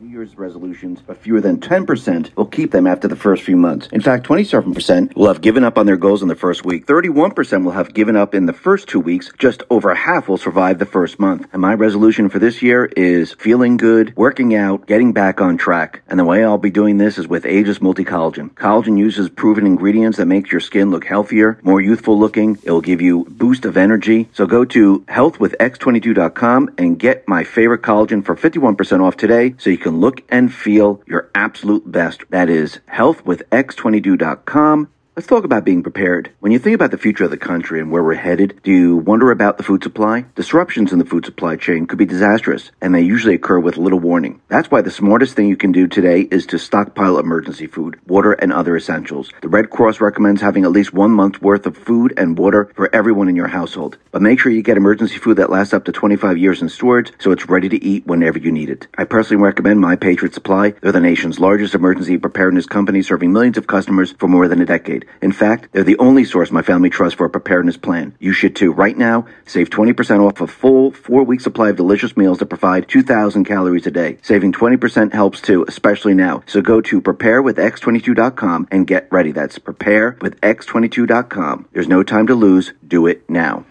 New Year's resolutions, but fewer than 10% will keep them after the first few months. In fact, 27% will have given up on their goals in the first week. 31% will have given up in the first two weeks. Just over half will survive the first month. And my resolution for this year is feeling good, working out, getting back on track. And the way I'll be doing this is with Aegis Multi-Collagen. Collagen uses proven ingredients that make your skin look healthier, more youthful looking. It will give you boost of energy. So go to healthwithx22.com and get my favorite collagen for 51% off today so you can can look and feel your absolute best. That is healthwithx22.com. Let's talk about being prepared. When you think about the future of the country and where we're headed, do you wonder about the food supply? Disruptions in the food supply chain could be disastrous, and they usually occur with little warning. That's why the smartest thing you can do today is to stockpile emergency food, water, and other essentials. The Red Cross recommends having at least one month's worth of food and water for everyone in your household. But make sure you get emergency food that lasts up to 25 years in storage so it's ready to eat whenever you need it. I personally recommend My Patriot Supply. They're the nation's largest emergency preparedness company serving millions of customers for more than a decade. In fact, they're the only source my family trusts for a preparedness plan. You should too. Right now, save 20% off a full four week supply of delicious meals that provide 2,000 calories a day. Saving 20% helps too, especially now. So go to preparewithx22.com and get ready. That's preparewithx22.com. There's no time to lose. Do it now.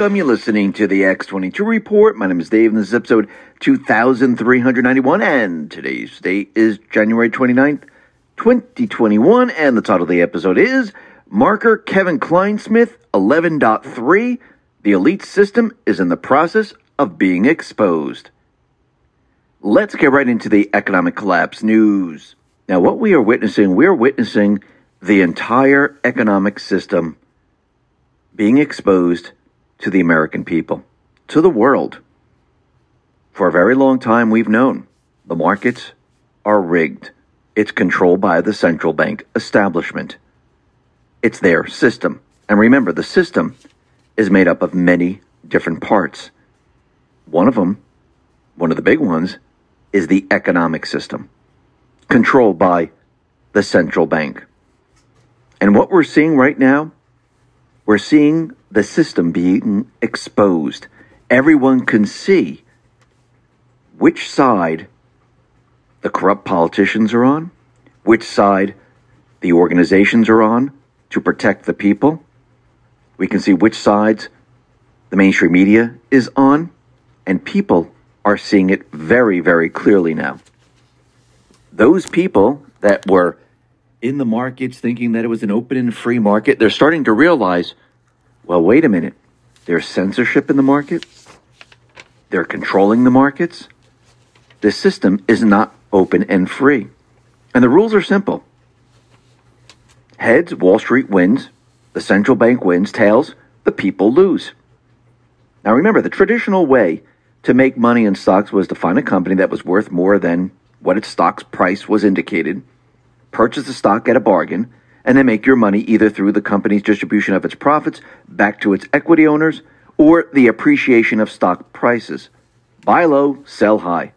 Welcome. You're listening to the X22 Report. My name is Dave, and this is episode 2391, and today's date is January 29th, 2021, and the title of the episode is Marker Kevin Clinesmith 11.3 The Elite System is in the process of being exposed. Let's get right into the economic collapse news. Now, what we are witnessing, we're witnessing the entire economic system being exposed to the American people, to the world. For a very long time, we've known the markets are rigged. It's controlled by the central bank establishment. It's their system. And remember, the system is made up of many different parts. One of them, one of the big ones, is the economic system, controlled by the central bank. And what we're seeing right now we're seeing the system being exposed. Everyone can see which side the corrupt politicians are on, which side the organizations are on to protect the people. We can see which sides the mainstream media is on, and people are seeing it very, very clearly now. Those people that were in the markets thinking that it was an open and free market, they're starting to realize well, wait a minute. There's censorship in the market. They're controlling the markets. This system is not open and free. And the rules are simple. Heads, Wall Street wins. The central bank wins. Tails, the people lose. Now remember, the traditional way to make money in stocks was to find a company that was worth more than what its stock's price was indicated, purchase the stock at a bargain, and then make your money either through the company's distribution of its profits back to its equity owners or the appreciation of stock prices. Buy low, sell high.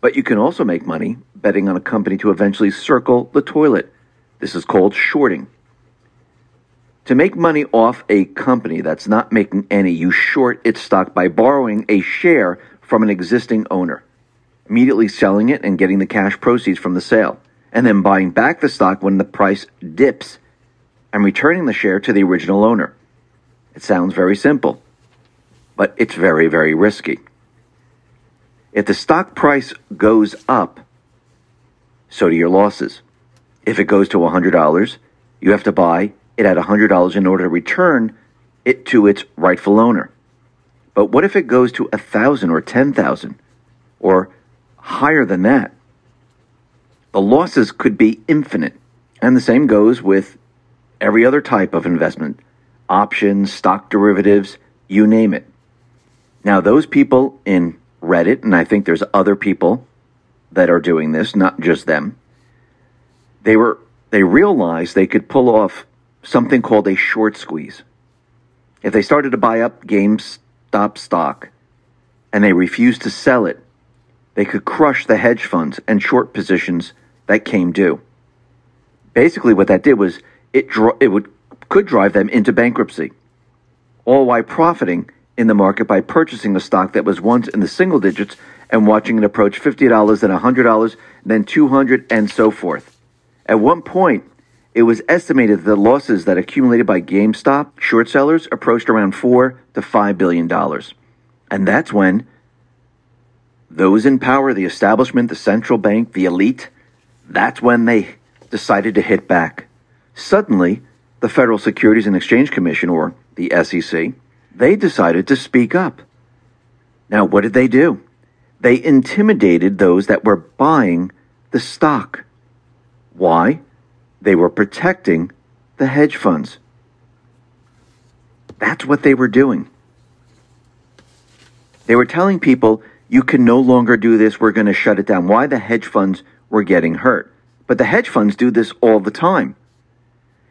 But you can also make money betting on a company to eventually circle the toilet. This is called shorting. To make money off a company that's not making any, you short its stock by borrowing a share from an existing owner, immediately selling it and getting the cash proceeds from the sale and then buying back the stock when the price dips and returning the share to the original owner. It sounds very simple, but it's very, very risky. If the stock price goes up, so do your losses. If it goes to $100, you have to buy it at $100 in order to return it to its rightful owner. But what if it goes to 1000 or 10,000 or higher than that? The losses could be infinite. And the same goes with every other type of investment options, stock derivatives, you name it. Now, those people in Reddit, and I think there's other people that are doing this, not just them, they were they realized they could pull off something called a short squeeze. if they started to buy up GameStop stock and they refused to sell it, they could crush the hedge funds and short positions that came due. Basically, what that did was it, dro- it would, could drive them into bankruptcy, all while profiting in the market by purchasing a stock that was once in the single digits and watching it approach $50, then $100, then 200 and so forth. At one point, it was estimated that the losses that accumulated by GameStop short sellers approached around 4 to 5 billion dollars. And that's when those in power, the establishment, the central bank, the elite, that's when they decided to hit back. Suddenly, the Federal Securities and Exchange Commission, or the SEC, they decided to speak up. Now, what did they do? They intimidated those that were buying the stock. Why? They were protecting the hedge funds. That's what they were doing. They were telling people, you can no longer do this, we're going to shut it down. Why the hedge funds were getting hurt. But the hedge funds do this all the time.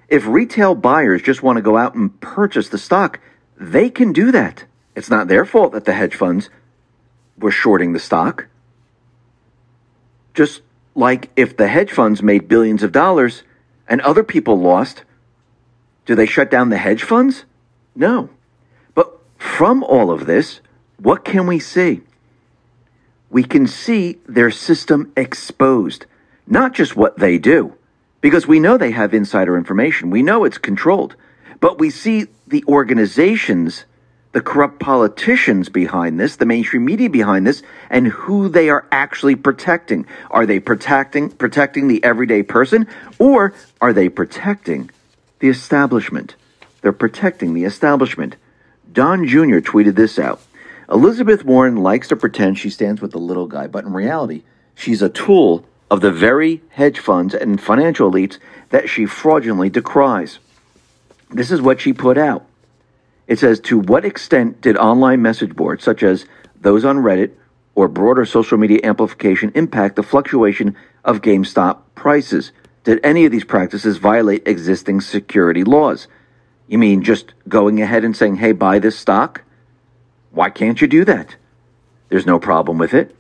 If retail buyers just want to go out and purchase the stock, they can do that. It's not their fault that the hedge funds were shorting the stock. Just like if the hedge funds made billions of dollars and other people lost, do they shut down the hedge funds? No. But from all of this, what can we see? We can see their system exposed, not just what they do, because we know they have insider information. We know it's controlled. But we see the organizations, the corrupt politicians behind this, the mainstream media behind this, and who they are actually protecting. Are they protecting protecting the everyday person or are they protecting the establishment? They're protecting the establishment. Don Jr. tweeted this out. Elizabeth Warren likes to pretend she stands with the little guy, but in reality, she's a tool of the very hedge funds and financial elites that she fraudulently decries. This is what she put out. It says, To what extent did online message boards, such as those on Reddit or broader social media amplification, impact the fluctuation of GameStop prices? Did any of these practices violate existing security laws? You mean just going ahead and saying, hey, buy this stock? Why can't you do that? There's no problem with it.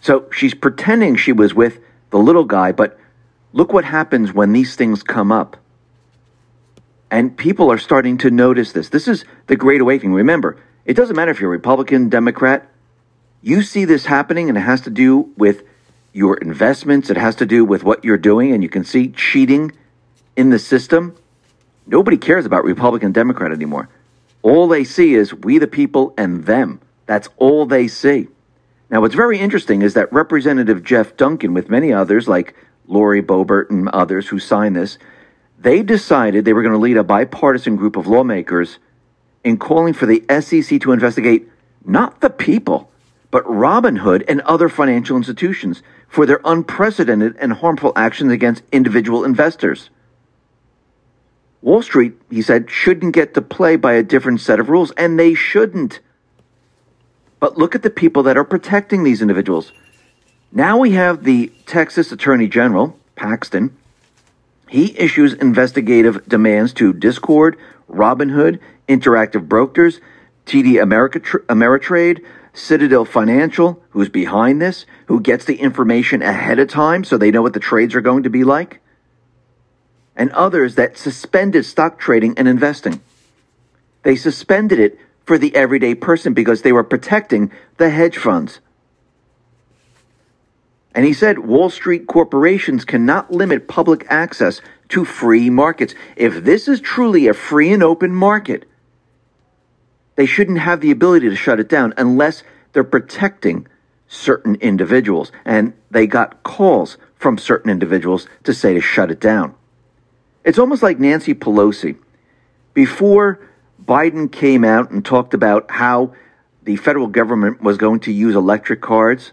So she's pretending she was with the little guy, but look what happens when these things come up. And people are starting to notice this. This is the Great Awakening. Remember, it doesn't matter if you're Republican, Democrat. You see this happening, and it has to do with your investments. It has to do with what you're doing, and you can see cheating in the system. Nobody cares about Republican, Democrat anymore. All they see is we the people and them. That's all they see. Now, what's very interesting is that Representative Jeff Duncan, with many others like Lori Boebert and others who signed this, they decided they were going to lead a bipartisan group of lawmakers in calling for the SEC to investigate not the people, but Robinhood and other financial institutions for their unprecedented and harmful actions against individual investors. Wall Street, he said, shouldn't get to play by a different set of rules, and they shouldn't. But look at the people that are protecting these individuals. Now we have the Texas Attorney General, Paxton. He issues investigative demands to Discord, Robinhood, Interactive Brokers, TD America, Ameritrade, Citadel Financial, who's behind this, who gets the information ahead of time so they know what the trades are going to be like and others that suspended stock trading and investing. They suspended it for the everyday person because they were protecting the hedge funds. And he said Wall Street corporations cannot limit public access to free markets. If this is truly a free and open market, they shouldn't have the ability to shut it down unless they're protecting certain individuals. And they got calls from certain individuals to say to shut it down. It's almost like Nancy Pelosi. Before Biden came out and talked about how the federal government was going to use electric cards,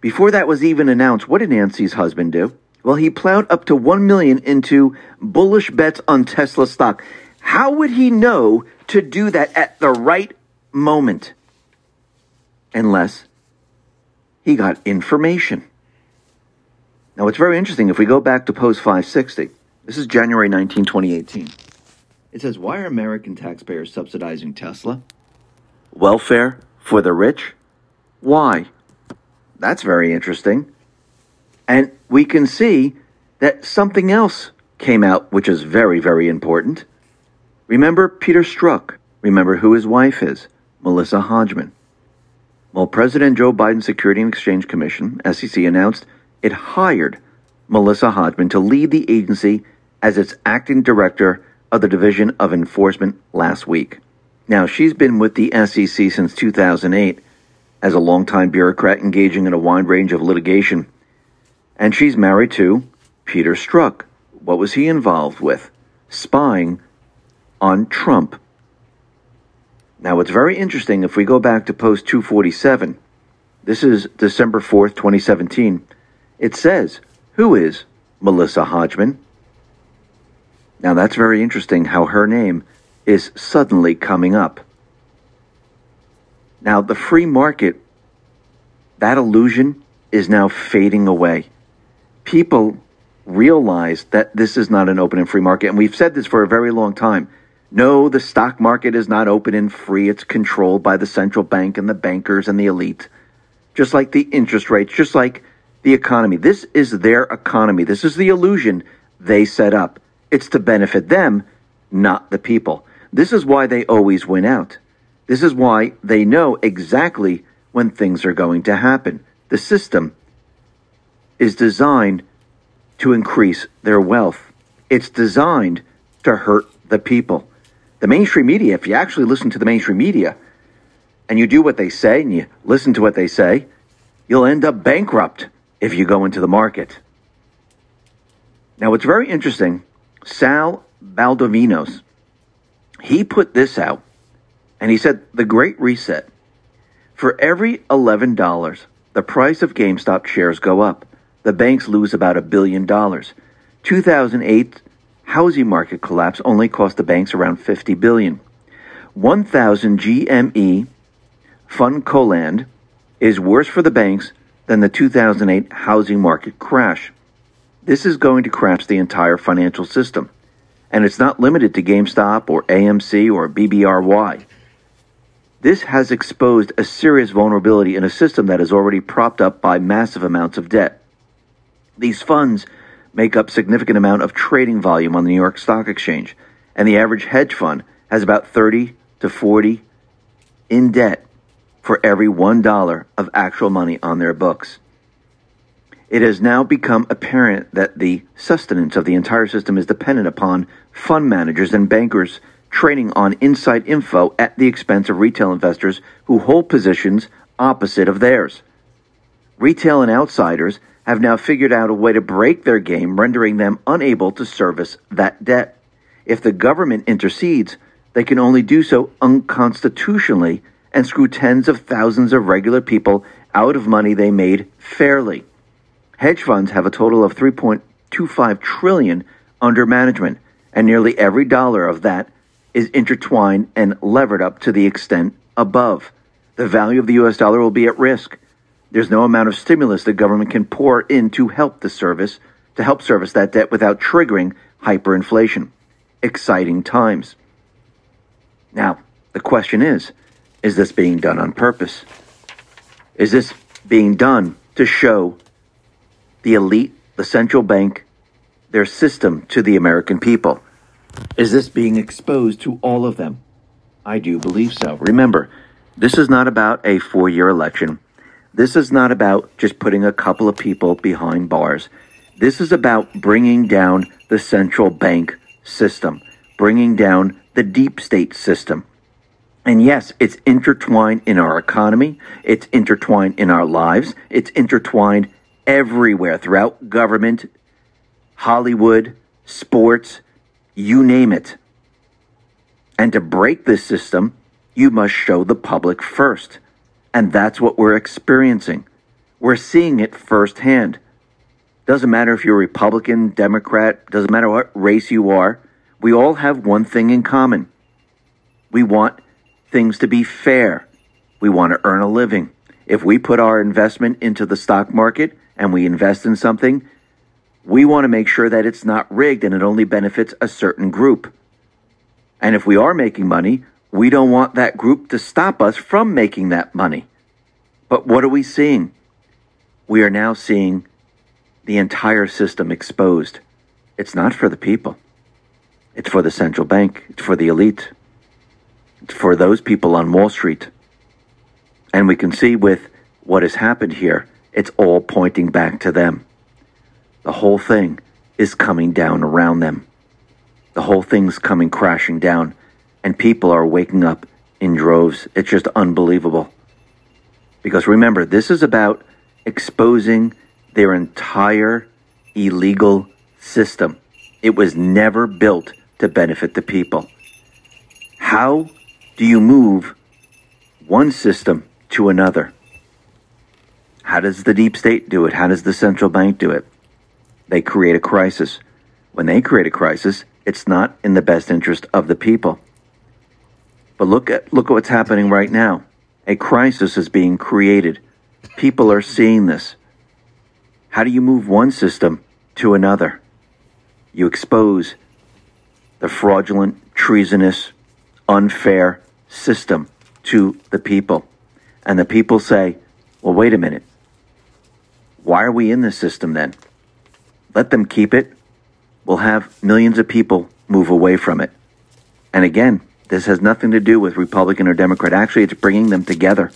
before that was even announced, what did Nancy's husband do? Well, he plowed up to 1 million into bullish bets on Tesla stock. How would he know to do that at the right moment? Unless he got information. Now, it's very interesting if we go back to post 560. This is January 19, 2018. It says, Why are American taxpayers subsidizing Tesla? Welfare for the rich? Why? That's very interesting. And we can see that something else came out, which is very, very important. Remember Peter Strzok. Remember who his wife is, Melissa Hodgman. Well, President Joe Biden's Security and Exchange Commission, SEC, announced it hired Melissa Hodgman to lead the agency as its acting director of the Division of Enforcement last week. Now, she's been with the SEC since 2008 as a longtime bureaucrat engaging in a wide range of litigation. And she's married to Peter Strzok. What was he involved with? Spying on Trump. Now, it's very interesting if we go back to post 247. This is December 4th, 2017. It says, Who is Melissa Hodgman? Now, that's very interesting how her name is suddenly coming up. Now, the free market, that illusion is now fading away. People realize that this is not an open and free market. And we've said this for a very long time. No, the stock market is not open and free. It's controlled by the central bank and the bankers and the elite. Just like the interest rates, just like the economy. This is their economy. This is the illusion they set up. It's to benefit them, not the people. This is why they always win out. This is why they know exactly when things are going to happen. The system is designed to increase their wealth. It's designed to hurt the people. The mainstream media, if you actually listen to the mainstream media and you do what they say and you listen to what they say, you'll end up bankrupt if you go into the market. Now, what's very interesting, Sal Baldovinos, he put this out and he said the Great Reset. For every $11, the price of GameStop shares go up the banks lose about a billion dollars. 2008 housing market collapse only cost the banks around 50 billion. 1000 GME Fund Coland is worse for the banks than the 2008 housing market crash. This is going to crash the entire financial system. And it's not limited to GameStop or AMC or BBRY. This has exposed a serious vulnerability in a system that is already propped up by massive amounts of debt. These funds make up significant amount of trading volume on the New York Stock Exchange, and the average hedge fund has about 30 to 40 in debt for every $1 of actual money on their books. It has now become apparent that the sustenance of the entire system is dependent upon fund managers and bankers trading on inside info at the expense of retail investors who hold positions opposite of theirs. Retail and outsiders have now figured out a way to break their game, rendering them unable to service that debt. If the government intercedes, they can only do so unconstitutionally and screw tens of thousands of regular people out of money they made fairly. Hedge funds have a total of 3.25 trillion under management, and nearly every dollar of that is intertwined and levered up to the extent above. The value of the US dollar will be at risk. There's no amount of stimulus the government can pour in to help the service, to help service that debt without triggering hyperinflation. Exciting times. Now, the question is is this being done on purpose? Is this being done to show the elite, the central bank, their system to the American people? Is this being exposed to all of them? I do believe so. Remember, this is not about a four year election. This is not about just putting a couple of people behind bars. This is about bringing down the central bank system, bringing down the deep state system. And yes, it's intertwined in our economy, it's intertwined in our lives, it's intertwined everywhere throughout government, Hollywood, sports, you name it. And to break this system, you must show the public first. And that's what we're experiencing. We're seeing it firsthand. Doesn't matter if you're Republican, Democrat, doesn't matter what race you are, we all have one thing in common. We want things to be fair. We want to earn a living. If we put our investment into the stock market and we invest in something, we want to make sure that it's not rigged and it only benefits a certain group. And if we are making money, we don't want that group to stop us from making that money. But what are we seeing? We are now seeing the entire system exposed. It's not for the people. It's for the central bank. It's for the elite. It's for those people on Wall Street. And we can see with what has happened here, it's all pointing back to them. The whole thing is coming down around them. The whole thing's coming crashing down, and people are waking up in droves. It's just unbelievable. Because remember, this is about exposing their entire illegal system. It was never built to benefit the people. How do you move one system to another? How does the deep state do it? How does the central bank do it? They create a crisis. When they create a crisis, it's not in the best interest of the people. But look at look at what's happening right now. A crisis is being created. People are seeing this. How do you move one system to another? You expose the fraudulent, treasonous, unfair system to the people. And the people say, well, wait a minute. Why are we in this system then? Let them keep it. We'll have millions of people move away from it. And again, this has nothing to do with Republican or Democrat. Actually, it's bringing them together.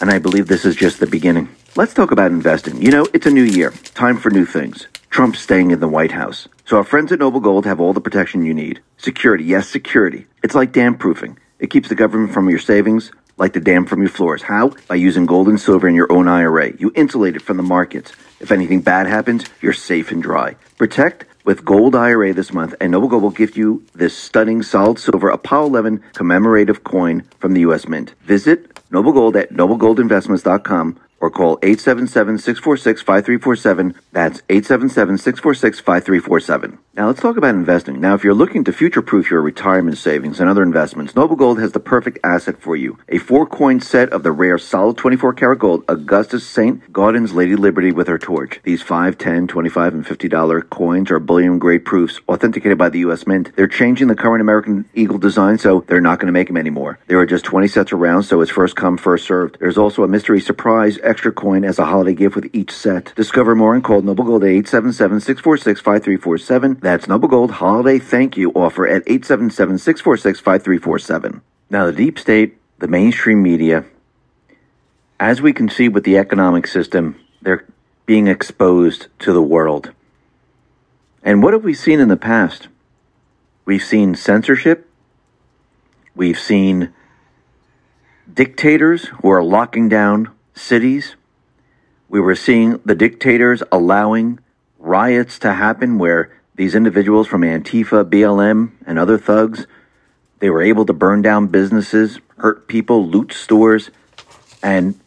And I believe this is just the beginning. Let's talk about investing. You know, it's a new year. Time for new things. Trump's staying in the White House. So our friends at Noble Gold have all the protection you need. Security, yes, security. It's like dam proofing. It keeps the government from your savings, like the dam from your floors. How? By using gold and silver in your own IRA. You insulate it from the markets. If anything bad happens, you're safe and dry. Protect with Gold IRA this month, and Noble Gold will gift you this stunning solid silver Apollo 11 commemorative coin from the U.S. Mint. Visit Noble Gold at noblegoldinvestments.com or call 877-646-5347. That's 877-646-5347. Now let's talk about investing. Now, if you're looking to future-proof your retirement savings and other investments, Noble Gold has the perfect asset for you. A four-coin set of the rare solid 24-karat gold Augustus St. Gaudens Lady Liberty with her torch. These 5, 10, 25, and $50 coins are bullion-grade proofs authenticated by the U.S. Mint. They're changing the current American Eagle design, so they're not going to make them anymore. There are just 20 sets around, so it's first come, first served. There's also a mystery surprise extra coin as a holiday gift with each set. Discover more and call Noble Gold at 877-646-5347. That's Noble Gold Holiday Thank You offer at 877-646-5347. Now, the deep state, the mainstream media, as we can see with the economic system, they're being exposed to the world. And what have we seen in the past? We've seen censorship. We've seen dictators who are locking down cities. We were seeing the dictators allowing riots to happen where these individuals from Antifa, BLM, and other thugs, they were able to burn down businesses, hurt people, loot stores, and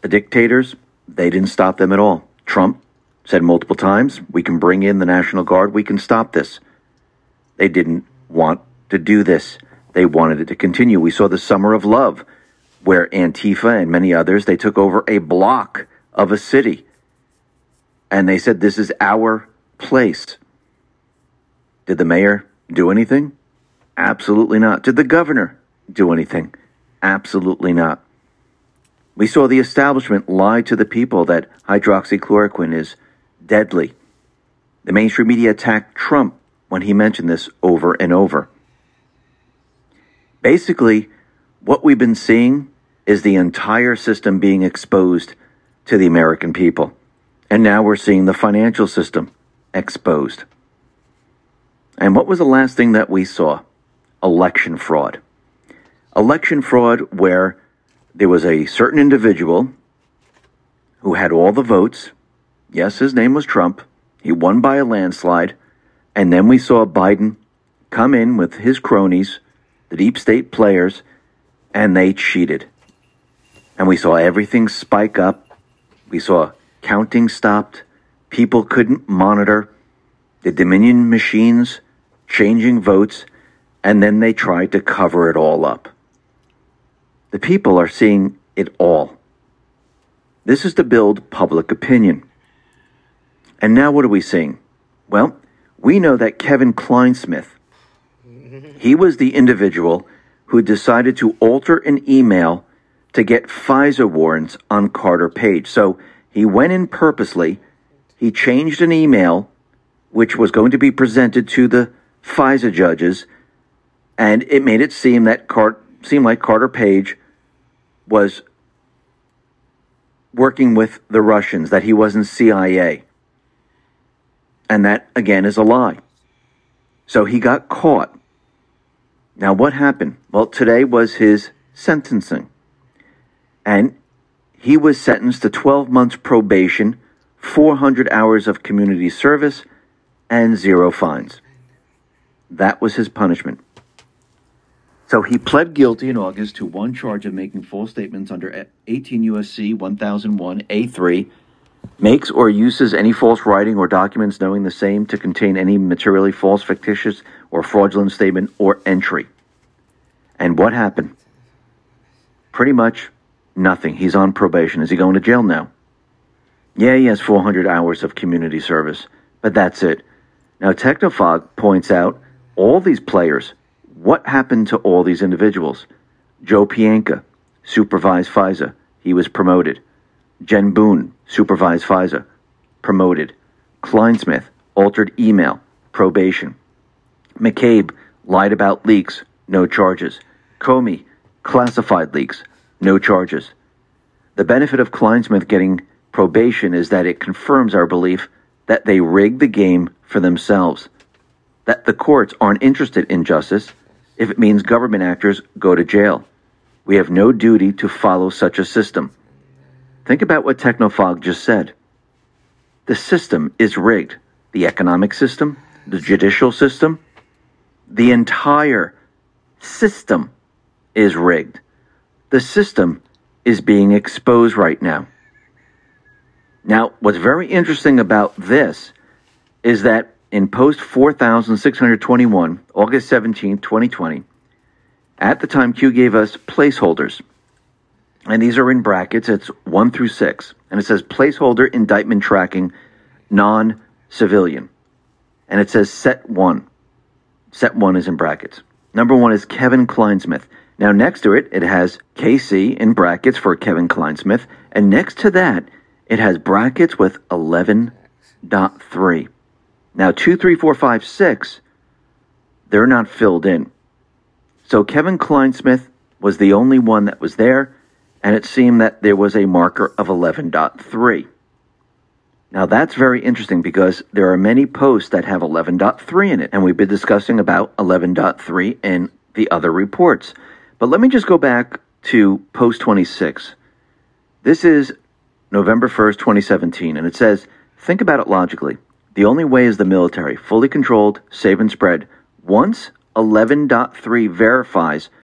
the dictators, they didn't stop them at all. Trump said multiple times, we can bring in the National Guard, we can stop this. They didn't want to do this. They wanted it to continue. We saw the Summer of Love, where Antifa and many others, they took over a block of a city. And they said, this is our place. Did the mayor do anything? Absolutely not. Did the governor do anything? Absolutely not. We saw the establishment lie to the people that hydroxychloroquine is deadly. The mainstream media attacked Trump when he mentioned this over and over. Basically, what we've been seeing is the entire system being exposed to the American people. And now we're seeing the financial system exposed. And what was the last thing that we saw? Election fraud. Election fraud where there was a certain individual who had all the votes. Yes, his name was Trump. He won by a landslide. And then we saw Biden come in with his cronies, the deep state players, and they cheated. And we saw everything spike up. We saw counting stopped. People couldn't monitor. The Dominion machines changing votes, and then they tried to cover it all up. The people are seeing it all. This is to build public opinion. And now what are we seeing? Well, we know that Kevin Clinesmith, He was the individual who decided to alter an email to get FISA warrants on Carter Page. So he went in purposely, he changed an email which was going to be presented to the FISA judges, and it made it seem that Car- seem like Carter Page was working with the Russians, that he wasn't CIA. And that, again, is a lie. So he got caught. Now, what happened? Well, today was his sentencing. And he was sentenced to 12 months probation, 400 hours of community service, and zero fines. That was his punishment. So he pled guilty in August to one charge of making false statements under 18 U.S.C. 1001 A3, makes or uses any false writing or documents knowing the same to contain any materially false, fictitious, or fraudulent statement or entry. And what happened? Pretty much nothing. He's on probation. Is he going to jail now? Yeah, he has 400 hours of community service, but that's it. Now, Technofog points out all these players what happened to all these individuals? Joe Pientka supervised FISA. He was promoted. Jen Boone supervised FISA. Promoted. Clinesmith altered email. Probation. McCabe lied about leaks. No charges. Comey classified leaks. No charges. The benefit of Clinesmith getting probation is that it confirms our belief that they rigged the game for themselves, that the courts aren't interested in justice, if it means government actors go to jail. We have no duty to follow such a system. Think about what Technofog just said. The system is rigged. The economic system, the judicial system, the entire system is rigged. The system is being exposed right now. Now, what's very interesting about this is that in post 4621, August 17, 2020, at the time Q gave us placeholders. And these are in brackets, it's 1 through 6. And it says placeholder indictment tracking non civilian. And it says set 1. Set 1 is in brackets. Number 1 is Kevin Clinesmith. Now, next to it, it has KC in brackets for Kevin Clinesmith. And next to that, it has brackets with 11.3. Now, two, three, four, five, six, they're not filled in. So Kevin Clinesmith was the only one that was there, and it seemed that there was a marker of 11.3. Now, that's very interesting because there are many posts that have 11.3 in it, and we've been discussing about 11.3 in the other reports. But let me just go back to post 26. This is November 1st, 2017, and it says, think about it logically. The only way is the military, fully controlled, save and spread. Once 11.3 verifies